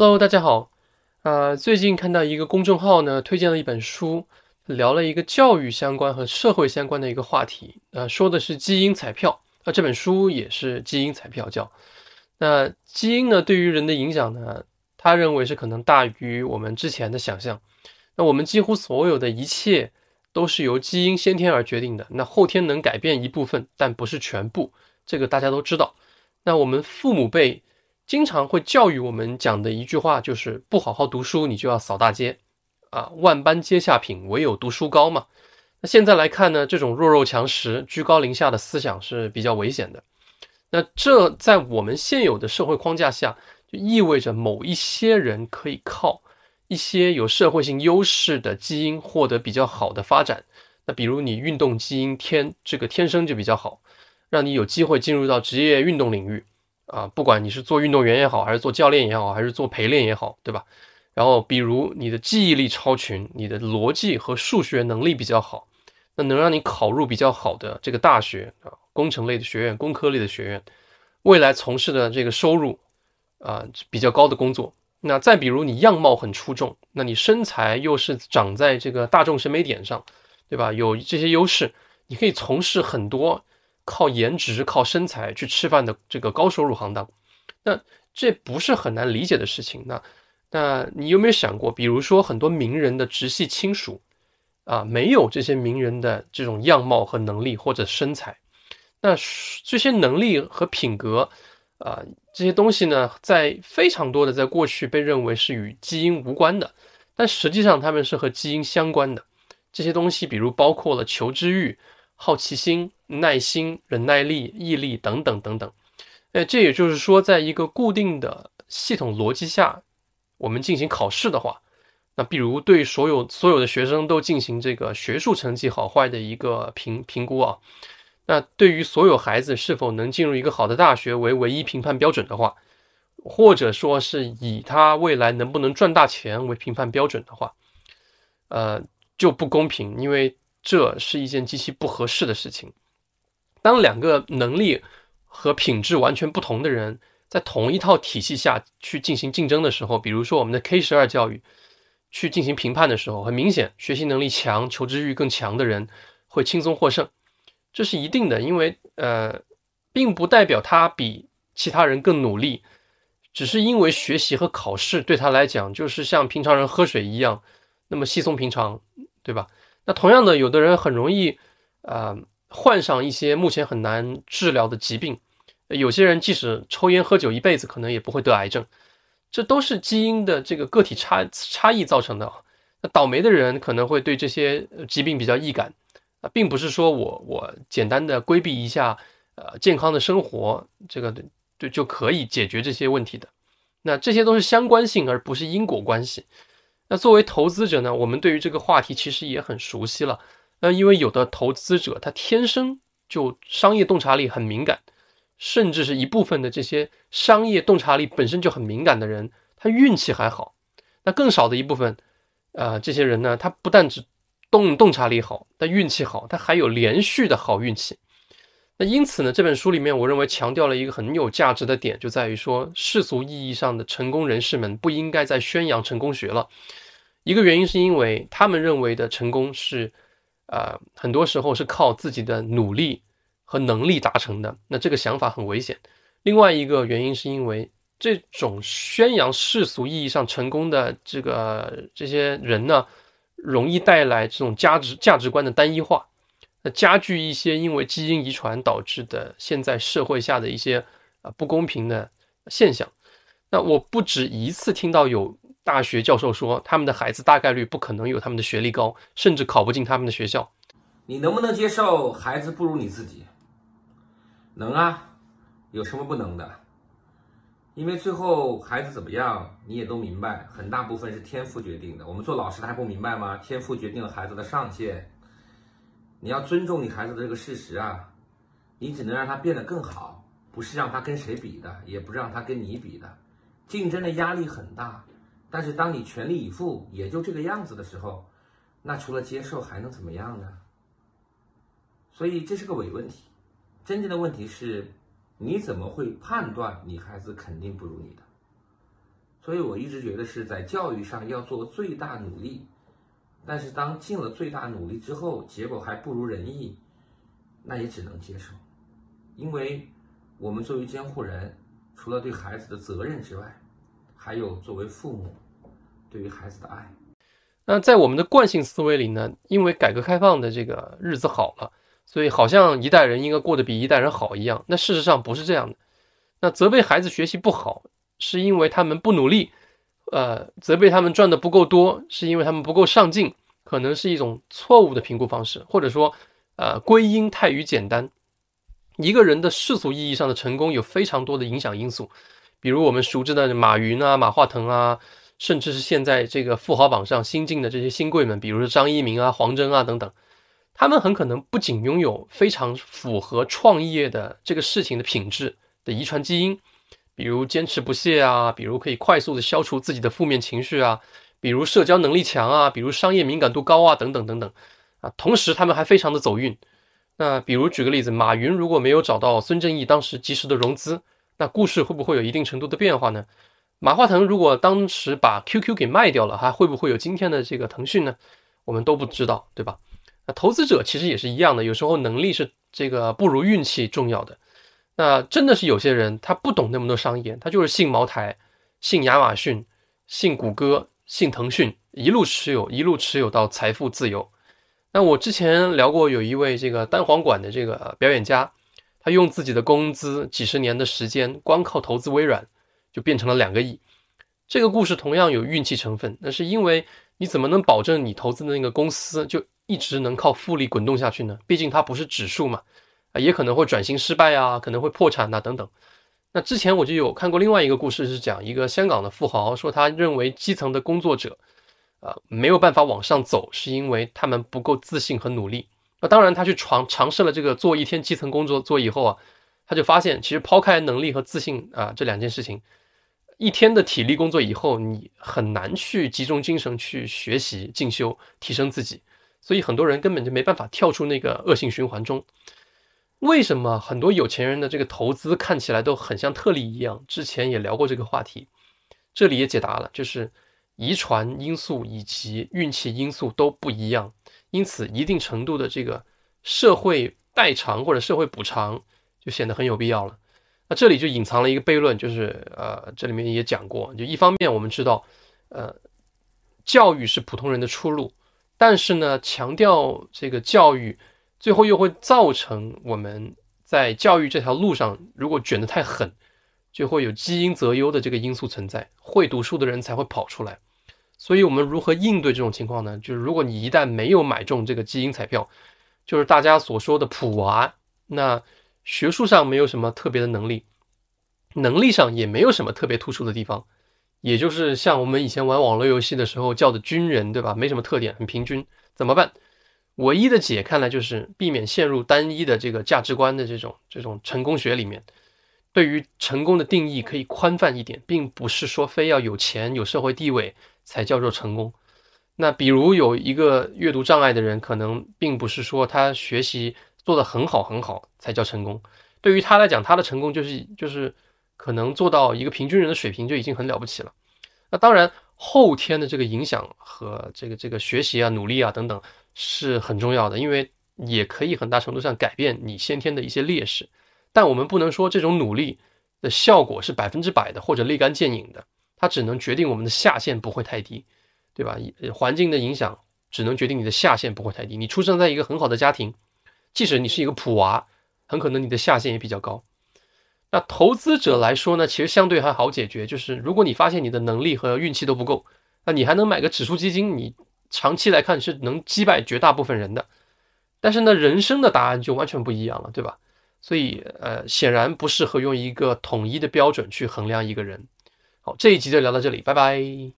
Hello，大家好。啊，最近看到一个公众号呢，推荐了一本书，聊了一个教育相关和社会相关的一个话题。呃，说的是基因彩票。啊，这本书也是基因彩票叫。那基因呢，对于人的影响呢，他认为是可能大于我们之前的想象。那我们几乎所有的一切都是由基因先天而决定的。那后天能改变一部分，但不是全部，这个大家都知道。那我们父母辈。经常会教育我们讲的一句话就是不好好读书，你就要扫大街，啊，万般皆下品，唯有读书高嘛。那现在来看呢，这种弱肉强食、居高临下的思想是比较危险的。那这在我们现有的社会框架下，就意味着某一些人可以靠一些有社会性优势的基因获得比较好的发展。那比如你运动基因天这个天生就比较好，让你有机会进入到职业运动领域。啊，不管你是做运动员也好，还是做教练也好，还是做陪练也好，对吧？然后，比如你的记忆力超群，你的逻辑和数学能力比较好，那能让你考入比较好的这个大学啊，工程类的学院、工科类的学院，未来从事的这个收入啊比较高的工作。那再比如你样貌很出众，那你身材又是长在这个大众审美点上，对吧？有这些优势，你可以从事很多。靠颜值、靠身材去吃饭的这个高收入行当，那这不是很难理解的事情。那那你有没有想过，比如说很多名人的直系亲属啊，没有这些名人的这种样貌和能力或者身材，那这些能力和品格啊这些东西呢，在非常多的在过去被认为是与基因无关的，但实际上他们是和基因相关的。这些东西，比如包括了求知欲。好奇心、耐心、忍耐力、毅力等等等等，哎，这也就是说，在一个固定的系统逻辑下，我们进行考试的话，那比如对所有所有的学生都进行这个学术成绩好坏的一个评评估啊，那对于所有孩子是否能进入一个好的大学为唯一评判标准的话，或者说是以他未来能不能赚大钱为评判标准的话，呃，就不公平，因为。这是一件极其不合适的事情。当两个能力和品质完全不同的人在同一套体系下去进行竞争的时候，比如说我们的 K 十二教育去进行评判的时候，很明显，学习能力强、求知欲更强的人会轻松获胜，这是一定的。因为呃，并不代表他比其他人更努力，只是因为学习和考试对他来讲就是像平常人喝水一样那么稀松平常，对吧？那同样的，有的人很容易，啊，患上一些目前很难治疗的疾病。有些人即使抽烟喝酒一辈子，可能也不会得癌症。这都是基因的这个个体差差异造成的。那倒霉的人可能会对这些疾病比较易感啊，并不是说我我简单的规避一下，呃，健康的生活，这个就就可以解决这些问题的。那这些都是相关性，而不是因果关系。那作为投资者呢，我们对于这个话题其实也很熟悉了。那因为有的投资者他天生就商业洞察力很敏感，甚至是一部分的这些商业洞察力本身就很敏感的人，他运气还好。那更少的一部分，呃，这些人呢，他不但只洞洞察力好，但运气好，他还有连续的好运气。那因此呢，这本书里面我认为强调了一个很有价值的点，就在于说世俗意义上的成功人士们不应该再宣扬成功学了。一个原因是因为他们认为的成功是，呃，很多时候是靠自己的努力和能力达成的。那这个想法很危险。另外一个原因是因为这种宣扬世俗意义上成功的这个这些人呢，容易带来这种价值价值观的单一化。那加剧一些因为基因遗传导致的现在社会下的一些啊不公平的现象。那我不止一次听到有大学教授说，他们的孩子大概率不可能有他们的学历高，甚至考不进他们的学校。你能不能接受孩子不如你自己？能啊，有什么不能的？因为最后孩子怎么样，你也都明白，很大部分是天赋决定的。我们做老师的还不明白吗？天赋决定了孩子的上限。你要尊重你孩子的这个事实啊，你只能让他变得更好，不是让他跟谁比的，也不是让他跟你比的，竞争的压力很大，但是当你全力以赴，也就这个样子的时候，那除了接受还能怎么样呢？所以这是个伪问题，真正的问题是，你怎么会判断你孩子肯定不如你的？所以我一直觉得是在教育上要做最大努力。但是当尽了最大努力之后，结果还不如人意，那也只能接受，因为我们作为监护人，除了对孩子的责任之外，还有作为父母对于孩子的爱。那在我们的惯性思维里呢，因为改革开放的这个日子好了，所以好像一代人应该过得比一代人好一样。那事实上不是这样的。那责备孩子学习不好，是因为他们不努力。呃，责备他们赚的不够多，是因为他们不够上进，可能是一种错误的评估方式，或者说，呃，归因太于简单。一个人的世俗意义上的成功有非常多的影响因素，比如我们熟知的马云啊、马化腾啊，甚至是现在这个富豪榜上新进的这些新贵们，比如张一鸣啊、黄峥啊等等，他们很可能不仅拥有非常符合创业的这个事情的品质的遗传基因。比如坚持不懈啊，比如可以快速的消除自己的负面情绪啊，比如社交能力强啊，比如商业敏感度高啊，等等等等啊。同时，他们还非常的走运。那比如举个例子，马云如果没有找到孙正义当时及时的融资，那故事会不会有一定程度的变化呢？马化腾如果当时把 QQ 给卖掉了，还会不会有今天的这个腾讯呢？我们都不知道，对吧？那投资者其实也是一样的，有时候能力是这个不如运气重要的。那真的是有些人，他不懂那么多商业，他就是信茅台、信亚马逊、信谷歌、信腾讯，一路持有，一路持有到财富自由。那我之前聊过，有一位这个单簧管的这个表演家，他用自己的工资几十年的时间，光靠投资微软，就变成了两个亿。这个故事同样有运气成分，那是因为你怎么能保证你投资的那个公司就一直能靠复利滚动下去呢？毕竟它不是指数嘛。啊，也可能会转型失败啊，可能会破产呐，等等。那之前我就有看过另外一个故事，是讲一个香港的富豪说，他认为基层的工作者，啊，没有办法往上走，是因为他们不够自信和努力。那当然，他去尝尝试了这个做一天基层工作做以后啊，他就发现，其实抛开能力和自信啊这两件事情，一天的体力工作以后，你很难去集中精神去学习进修提升自己，所以很多人根本就没办法跳出那个恶性循环中。为什么很多有钱人的这个投资看起来都很像特例一样？之前也聊过这个话题，这里也解答了，就是遗传因素以及运气因素都不一样，因此一定程度的这个社会代偿或者社会补偿就显得很有必要了。那这里就隐藏了一个悖论，就是呃，这里面也讲过，就一方面我们知道，呃，教育是普通人的出路，但是呢，强调这个教育。最后又会造成我们在教育这条路上，如果卷得太狠，就会有基因择优的这个因素存在，会读书的人才会跑出来。所以，我们如何应对这种情况呢？就是如果你一旦没有买中这个基因彩票，就是大家所说的普娃，那学术上没有什么特别的能力，能力上也没有什么特别突出的地方，也就是像我们以前玩网络游戏的时候叫的军人，对吧？没什么特点，很平均，怎么办？唯一的解看来就是避免陷入单一的这个价值观的这种这种成功学里面，对于成功的定义可以宽泛一点，并不是说非要有钱有社会地位才叫做成功。那比如有一个阅读障碍的人，可能并不是说他学习做得很好很好才叫成功，对于他来讲，他的成功就是就是可能做到一个平均人的水平就已经很了不起了。那当然后天的这个影响和这个这个学习啊努力啊等等。是很重要的，因为也可以很大程度上改变你先天的一些劣势，但我们不能说这种努力的效果是百分之百的或者立竿见影的，它只能决定我们的下限不会太低，对吧？环境的影响只能决定你的下限不会太低。你出生在一个很好的家庭，即使你是一个普娃，很可能你的下限也比较高。那投资者来说呢，其实相对还好解决，就是如果你发现你的能力和运气都不够，那你还能买个指数基金，你。长期来看是能击败绝大部分人的，但是呢，人生的答案就完全不一样了，对吧？所以，呃，显然不适合用一个统一的标准去衡量一个人。好，这一集就聊到这里，拜拜。